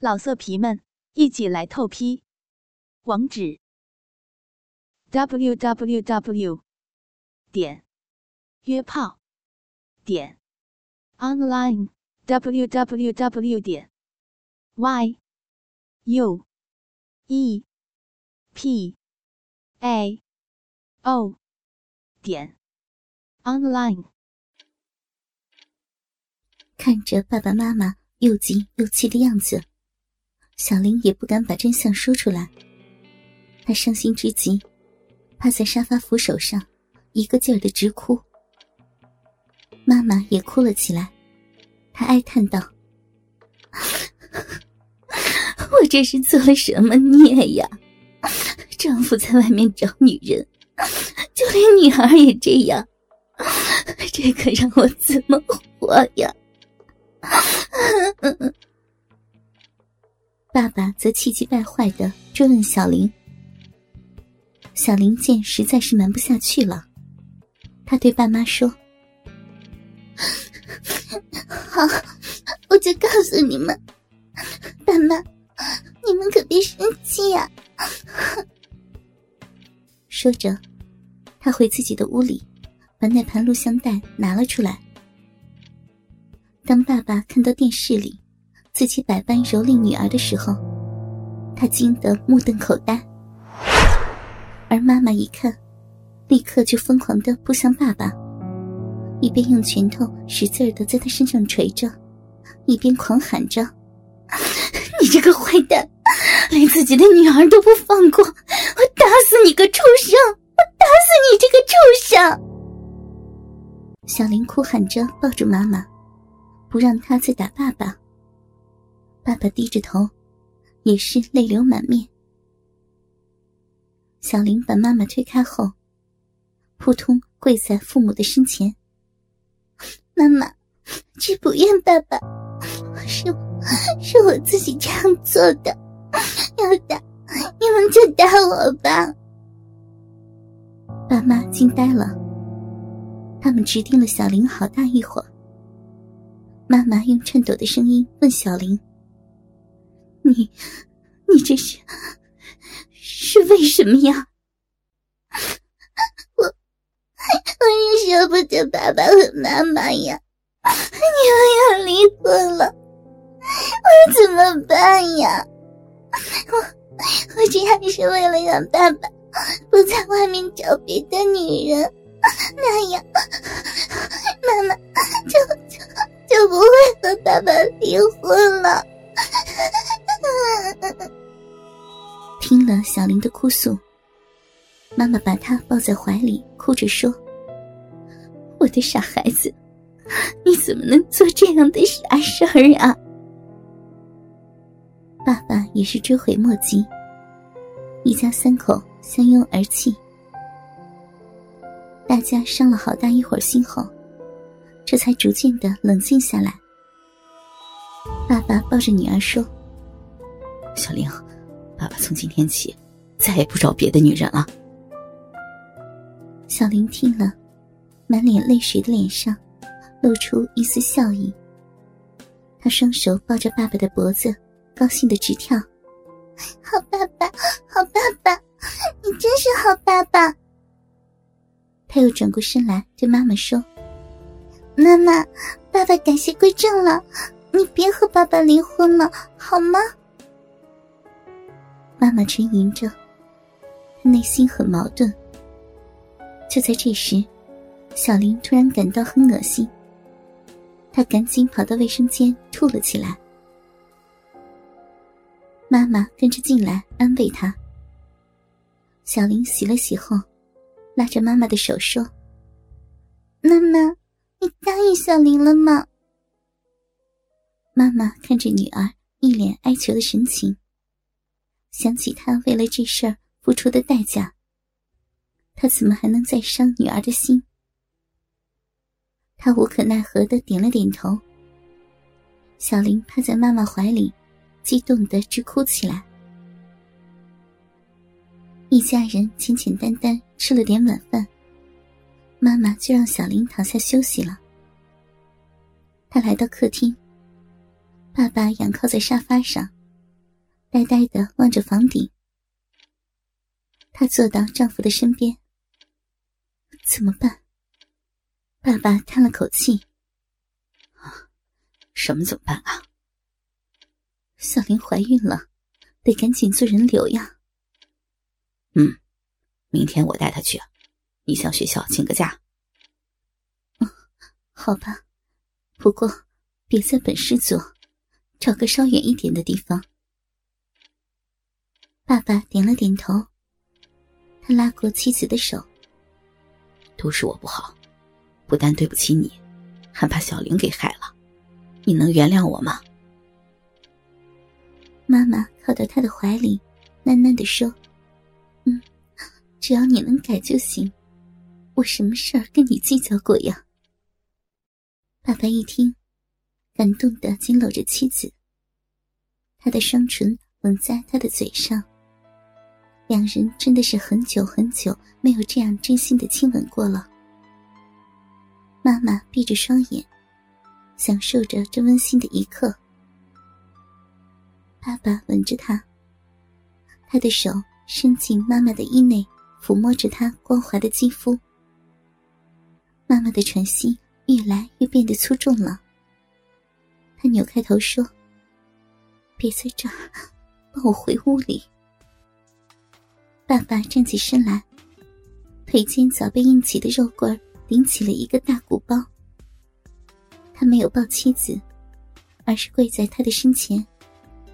老色皮们，一起来透批！网址：w w w 点约炮点 online w w w 点 y u e p a o 点 online。看着爸爸妈妈又急又气的样子。小林也不敢把真相说出来，她伤心之极，趴在沙发扶手上，一个劲儿的直哭。妈妈也哭了起来，她哀叹道：“我这是做了什么孽呀？丈夫在外面找女人，就连女儿也这样，这可让我怎么活呀？”爸爸则气急败坏的追问小林。小林见实在是瞒不下去了，他对爸妈说：“好，我就告诉你们，爸妈，你们可别生气呀。”说着，他回自己的屋里，把那盘录像带拿了出来。当爸爸看到电视里。自己百般蹂躏女儿的时候，他惊得目瞪口呆。而妈妈一看，立刻就疯狂的扑向爸爸，一边用拳头使劲的在他身上捶着，一边狂喊着：“你这个坏蛋，连自己的女儿都不放过！我打死你个畜生！我打死你这个畜生！”小林哭喊着抱住妈妈，不让她再打爸爸。爸爸低着头，也是泪流满面。小林把妈妈推开后，扑通跪在父母的身前：“妈妈，这不怨爸爸，是是我自己这样做的。要打你们就打我吧。”爸妈惊呆了，他们直盯了小林好大一会儿。妈妈用颤抖的声音问小林。你，你这是是为什么呀？我我也舍不得爸爸和妈妈呀！你们要离婚了，我怎么办呀？我我这还是为了让爸爸不在外面找别的女人，那样妈妈就就就不会和爸爸离婚了。听了小林的哭诉，妈妈把她抱在怀里，哭着说：“我的傻孩子，你怎么能做这样的傻事儿啊？”爸爸也是追悔莫及，一家三口相拥而泣。大家伤了好大一会儿心后，这才逐渐的冷静下来。爸爸抱着女儿说：“小玲。”爸爸从今天起，再也不找别的女人了。小林听了，满脸泪水的脸上，露出一丝笑意。他双手抱着爸爸的脖子，高兴的直跳。好爸爸，好爸爸，你真是好爸爸。他又转过身来对妈妈说：“妈妈，爸爸改邪归正了，你别和爸爸离婚了，好吗？”妈妈沉吟着，内心很矛盾。就在这时，小林突然感到很恶心，她赶紧跑到卫生间吐了起来。妈妈跟着进来安慰她。小林洗了洗后，拉着妈妈的手说：“妈妈，你答应小林了吗？”妈妈看着女儿一脸哀求的神情。想起他为了这事儿付出的代价，他怎么还能再伤女儿的心？他无可奈何的点了点头。小林趴在妈妈怀里，激动的直哭起来。一家人简简单单吃了点晚饭，妈妈就让小林躺下休息了。他来到客厅，爸爸仰靠在沙发上，呆呆的望着房顶。她坐到丈夫的身边。怎么办？爸爸叹了口气。啊，什么怎么办啊？小林怀孕了，得赶紧做人流呀。嗯，明天我带她去，你向学校请个假。嗯，好吧，不过别在本市做，找个稍远一点的地方。爸爸点了点头，他拉过妻子的手。都是我不好，不但对不起你，还把小玲给害了。你能原谅我吗？妈妈靠到他的怀里，喃喃的说：“嗯，只要你能改就行。我什么事儿跟你计较过呀？”爸爸一听，感动的紧搂着妻子，他的双唇吻在他的嘴上。两人真的是很久很久没有这样真心的亲吻过了。妈妈闭着双眼，享受着这温馨的一刻。爸爸吻着她，他的手伸进妈妈的衣内，抚摸着她光滑的肌肤。妈妈的喘息越来越变得粗重了。他扭开头说：“别在这儿，抱我回屋里。”爸爸站起身来，腿间早被硬起的肉棍顶起了一个大鼓包。他没有抱妻子，而是跪在他的身前，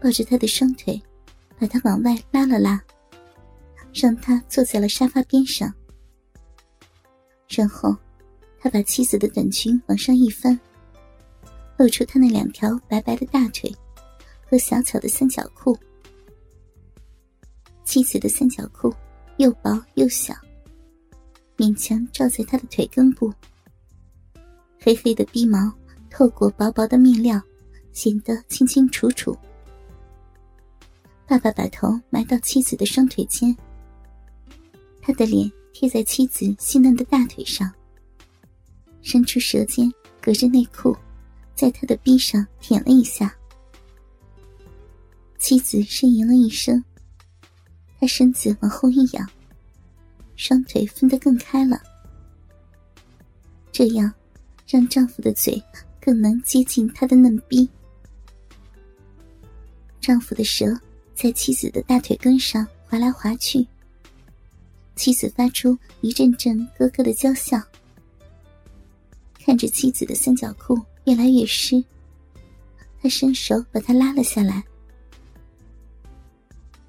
抱着他的双腿，把他往外拉了拉，让他坐在了沙发边上。然后，他把妻子的短裙往上一翻，露出他那两条白白的大腿和小巧的三角裤。妻子的三角裤又薄又小，勉强罩在她的腿根部。黑黑的逼毛透过薄薄的面料，显得清清楚楚。爸爸把头埋到妻子的双腿间，他的脸贴在妻子细嫩的大腿上，伸出舌尖隔着内裤，在他的逼上舔了一下。妻子呻吟了一声。她身子往后一仰，双腿分得更开了，这样让丈夫的嘴更能接近她的嫩逼。丈夫的舌在妻子的大腿根上划来划去，妻子发出一阵阵咯咯的娇笑。看着妻子的三角裤越来越湿，他伸手把它拉了下来。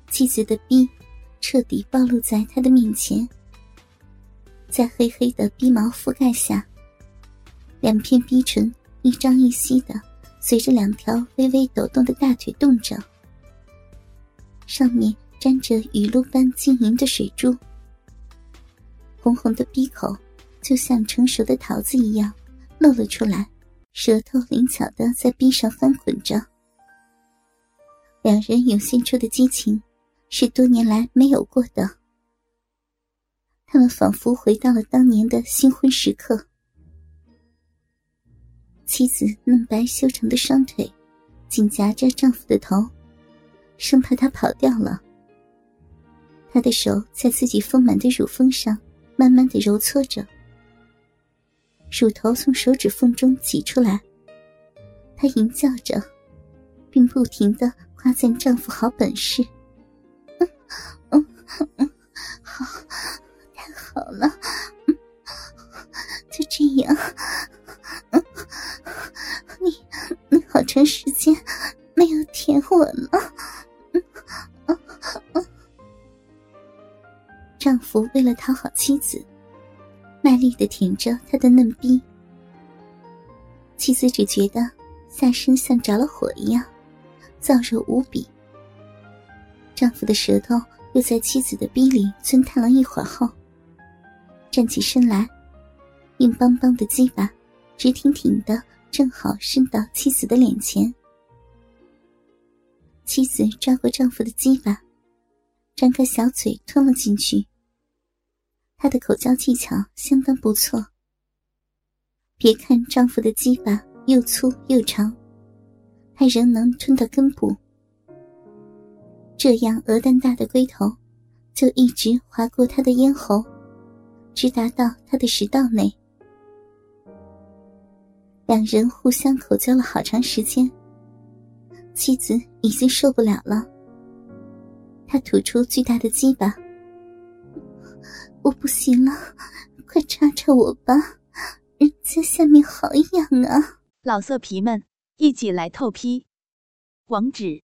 妻子的逼。彻底暴露在他的面前，在黑黑的鼻毛覆盖下，两片鼻唇一张一吸的随着两条微微抖动的大腿动着，上面沾着雨露般晶莹的水珠，红红的鼻口就像成熟的桃子一样露了出来，舌头灵巧的在逼上翻滚着，两人涌现出的激情。是多年来没有过的。他们仿佛回到了当年的新婚时刻。妻子嫩白修长的双腿紧夹着丈夫的头，生怕他跑掉了。他的手在自己丰满的乳峰上慢慢的揉搓着，乳头从手指缝中挤出来。她吟叫着，并不停的夸赞丈夫好本事。嗯嗯，好，太好了，嗯就这样，嗯，你你好长时间没有舔我了，嗯嗯嗯。丈夫为了讨好妻子，卖力的舔着她的嫩逼，妻子只觉得下身像着了火一样，燥热无比。丈夫的舌头又在妻子的逼里钻探了一会儿后，站起身来，硬邦邦的鸡巴直挺挺的，正好伸到妻子的脸前。妻子抓过丈夫的鸡巴，张开小嘴吞了进去。她的口交技巧相当不错。别看丈夫的鸡巴又粗又长，还仍能吞到根部。这样鹅蛋大的龟头就一直划过他的咽喉，直达到他的食道内。两人互相口交了好长时间，妻子已经受不了了。他吐出巨大的鸡巴，我不行了，快插插我吧，人家下面好痒啊！老色皮们，一起来透批，网址